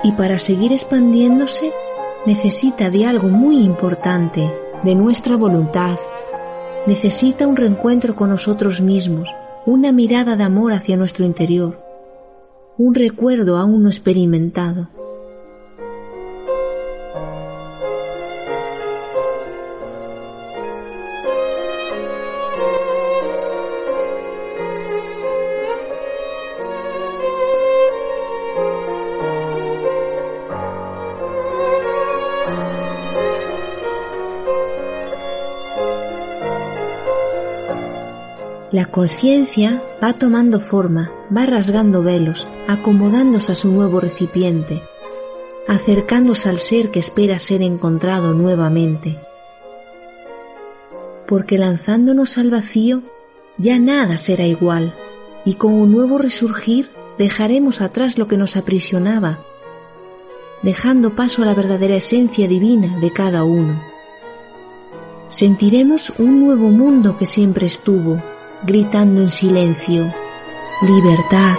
Y para seguir expandiéndose necesita de algo muy importante, de nuestra voluntad, necesita un reencuentro con nosotros mismos, una mirada de amor hacia nuestro interior, un recuerdo aún no experimentado. La conciencia va tomando forma, va rasgando velos, acomodándose a su nuevo recipiente, acercándose al ser que espera ser encontrado nuevamente. Porque lanzándonos al vacío, ya nada será igual, y con un nuevo resurgir dejaremos atrás lo que nos aprisionaba, dejando paso a la verdadera esencia divina de cada uno. Sentiremos un nuevo mundo que siempre estuvo, gritando en silencio, libertad.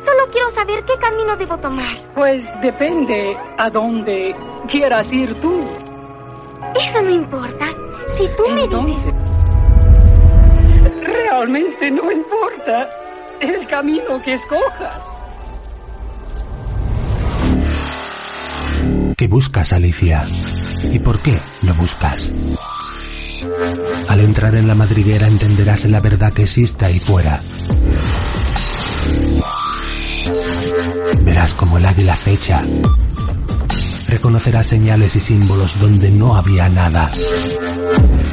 Solo quiero saber qué camino debo tomar. Pues depende a dónde quieras ir tú. Tú me dices... Realmente no importa el camino que escojas. ¿Qué buscas, Alicia? ¿Y por qué lo buscas? Al entrar en la madriguera entenderás la verdad que existe ahí fuera. Verás como el águila acecha. Reconocerás señales y símbolos donde no había nada.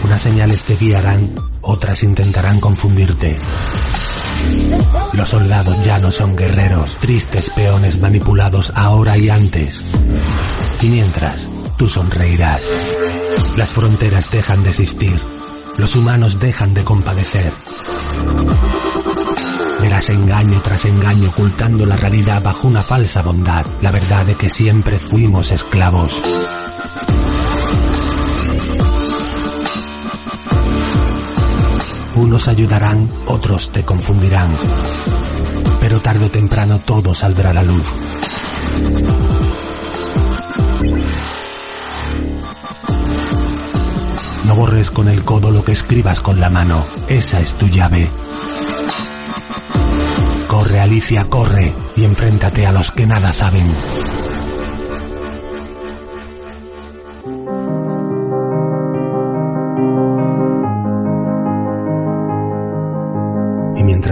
Unas señales te guiarán, otras intentarán confundirte. Los soldados ya no son guerreros, tristes peones manipulados ahora y antes. Y mientras, tú sonreirás. Las fronteras dejan de existir. los humanos dejan de compadecer. Verás engaño tras engaño ocultando la realidad bajo una falsa bondad, la verdad de que siempre fuimos esclavos. Unos ayudarán, otros te confundirán. Pero tarde o temprano todo saldrá a la luz. No borres con el codo lo que escribas con la mano. Esa es tu llave. Corre, Alicia, corre y enfréntate a los que nada saben.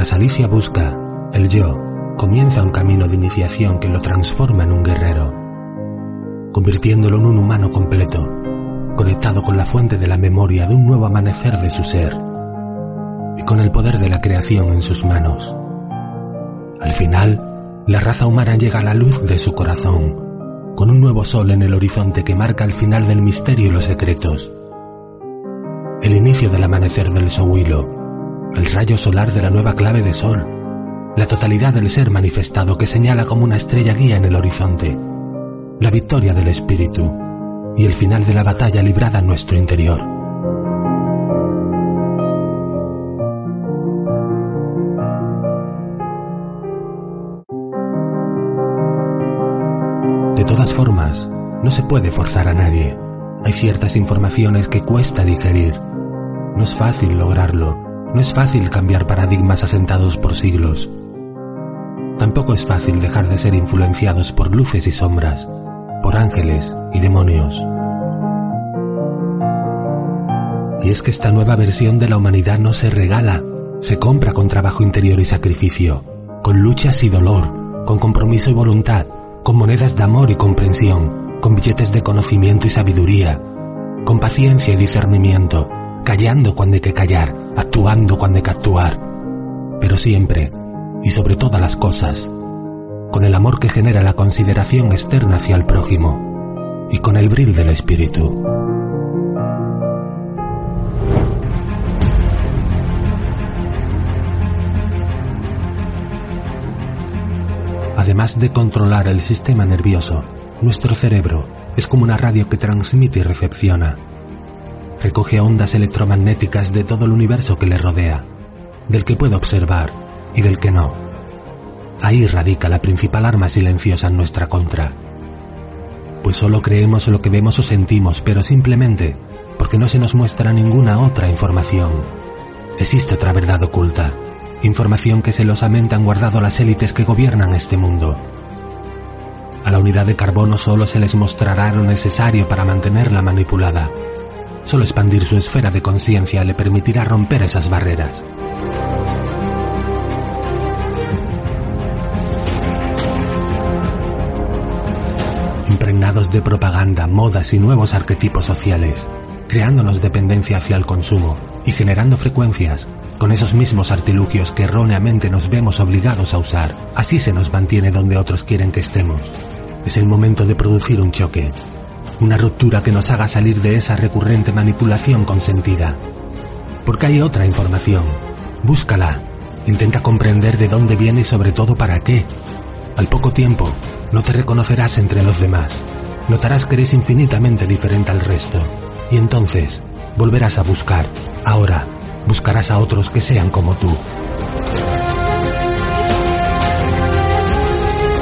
Mientras Alicia busca, el yo comienza un camino de iniciación que lo transforma en un guerrero, convirtiéndolo en un humano completo, conectado con la fuente de la memoria de un nuevo amanecer de su ser y con el poder de la creación en sus manos. Al final, la raza humana llega a la luz de su corazón, con un nuevo sol en el horizonte que marca el final del misterio y los secretos. El inicio del amanecer del Sohuilo, el rayo solar de la nueva clave de sol, la totalidad del ser manifestado que señala como una estrella guía en el horizonte, la victoria del espíritu y el final de la batalla librada en nuestro interior. De todas formas, no se puede forzar a nadie. Hay ciertas informaciones que cuesta digerir. No es fácil lograrlo. No es fácil cambiar paradigmas asentados por siglos. Tampoco es fácil dejar de ser influenciados por luces y sombras, por ángeles y demonios. Y es que esta nueva versión de la humanidad no se regala, se compra con trabajo interior y sacrificio, con luchas y dolor, con compromiso y voluntad, con monedas de amor y comprensión, con billetes de conocimiento y sabiduría, con paciencia y discernimiento, callando cuando hay que callar, actuando cuando hay que actuar, pero siempre, y sobre todas las cosas, con el amor que genera la consideración externa hacia el prójimo, y con el bril del espíritu. Además de controlar el sistema nervioso, nuestro cerebro es como una radio que transmite y recepciona. Recoge ondas electromagnéticas de todo el universo que le rodea, del que puede observar y del que no. Ahí radica la principal arma silenciosa en nuestra contra. Pues solo creemos lo que vemos o sentimos, pero simplemente porque no se nos muestra ninguna otra información. Existe otra verdad oculta, información que celosamente han guardado las élites que gobiernan este mundo. A la unidad de carbono solo se les mostrará lo necesario para mantenerla manipulada. Solo expandir su esfera de conciencia le permitirá romper esas barreras. Impregnados de propaganda, modas y nuevos arquetipos sociales, creándonos dependencia hacia el consumo y generando frecuencias con esos mismos artilugios que erróneamente nos vemos obligados a usar. Así se nos mantiene donde otros quieren que estemos. Es el momento de producir un choque, una ruptura que nos haga salir de esa recurrente manipulación consentida. Porque hay otra información. Búscala. Intenta comprender de dónde viene y sobre todo para qué. Al poco tiempo, no te reconocerás entre los demás. Notarás que eres infinitamente diferente al resto. Y entonces, volverás a buscar, ahora, buscarás a otros que sean como tú.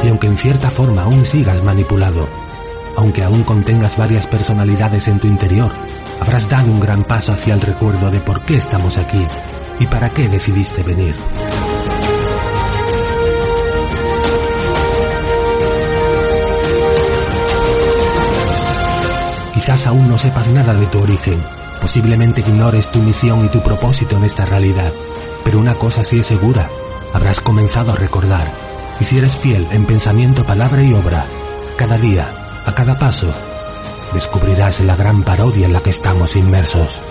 Y aunque en cierta forma aún sigas manipulado, aunque aún contengas varias personalidades en tu interior, habrás dado un gran paso hacia el recuerdo de por qué estamos aquí y para qué decidiste venir. Quizás aún no sepas nada de tu origen, Posiblemente ignores tu misión y tu propósito en esta realidad, pero una cosa sí es segura, habrás comenzado a recordar. Y si eres fiel en pensamiento, palabra y obra, cada día, a cada paso, descubrirás la gran parodia en la que estamos inmersos.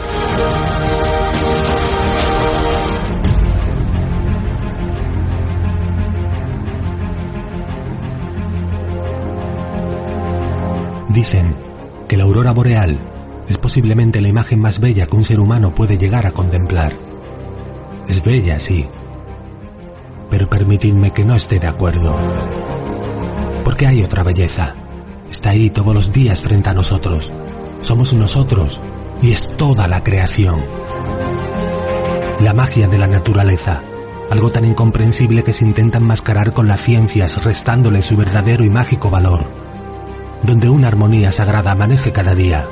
Dicen que la aurora boreal es posiblemente la imagen más bella que un ser humano puede llegar a contemplar. Es bella, sí, pero permitidme que no esté de acuerdo. Porque hay otra belleza. Está ahí todos los días frente a nosotros. Somos nosotros y es toda la creación. La magia de la naturaleza, algo tan incomprensible que se intenta enmascarar con las ciencias restándole su verdadero y mágico valor, donde una armonía sagrada amanece cada día,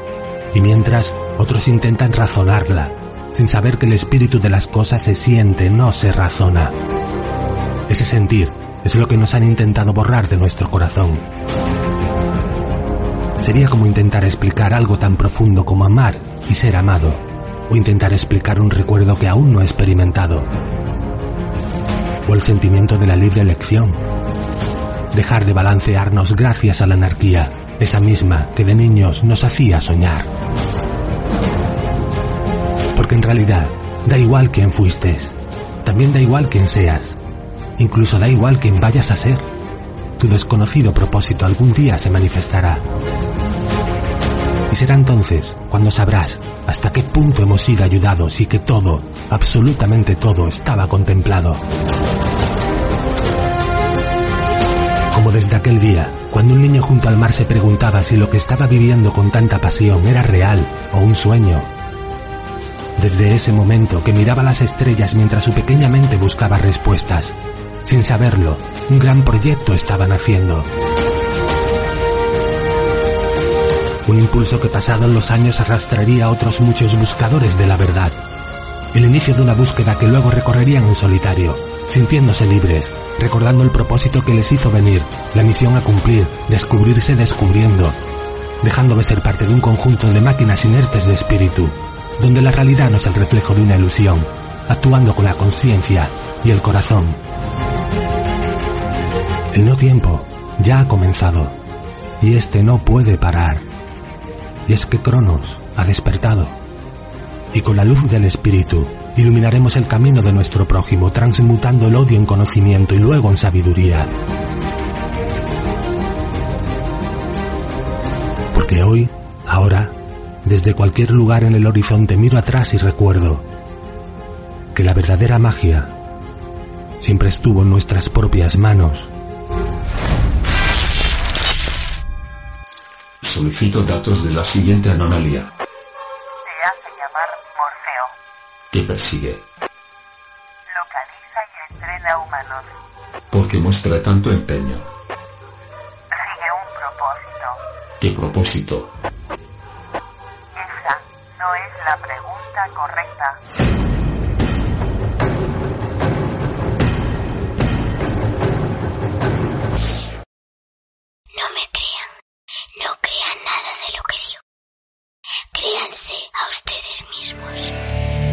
y mientras otros intentan razonarla, sin saber que el espíritu de las cosas se siente, no se razona. Ese sentir es lo que nos han intentado borrar de nuestro corazón. Sería como intentar explicar algo tan profundo como amar y ser amado, o intentar explicar un recuerdo que aún no he experimentado, o el sentimiento de la libre elección. Dejar de balancearnos gracias a la anarquía, esa misma que de niños nos hacía soñar. Porque en realidad, da igual quién fuiste, también da igual quién seas, incluso da igual quién vayas a ser. Tu desconocido propósito algún día se manifestará. Y será entonces cuando sabrás hasta qué punto hemos sido ayudados y que todo, absolutamente todo, estaba contemplado. Como desde aquel día, cuando un niño junto al mar se preguntaba si lo que estaba viviendo con tanta pasión era real o un sueño. Desde ese momento que miraba las estrellas mientras su pequeña mente buscaba respuestas, sin saberlo, un gran proyecto estaba naciendo. Un impulso que pasado los años arrastraría a otros muchos buscadores de la verdad. El inicio de una búsqueda que luego recorrerían en solitario, sintiéndose libres, recordando el propósito que les hizo venir, la misión a cumplir, descubrirse descubriendo, dejando de ser parte de un conjunto de máquinas inertes de espíritu, donde la realidad no es el reflejo de una ilusión, actuando con la conciencia y el corazón. El no tiempo ya ha comenzado y este no puede parar. Y es que Cronos ha despertado. Y con la luz del Espíritu iluminaremos el camino de nuestro prójimo, transmutando el odio en conocimiento y luego en sabiduría. Porque hoy, ahora, desde cualquier lugar en el horizonte miro atrás y recuerdo que la verdadera magia siempre estuvo en nuestras propias manos. solicito datos de la siguiente anomalía. Se hace llamar Morfeo. ¿Qué persigue? Localiza y entrena humanos. ¿Por qué muestra tanto empeño? Sigue un propósito. ¿Qué propósito? Esa no es la pregunta correcta. No me Créanse a ustedes mismos.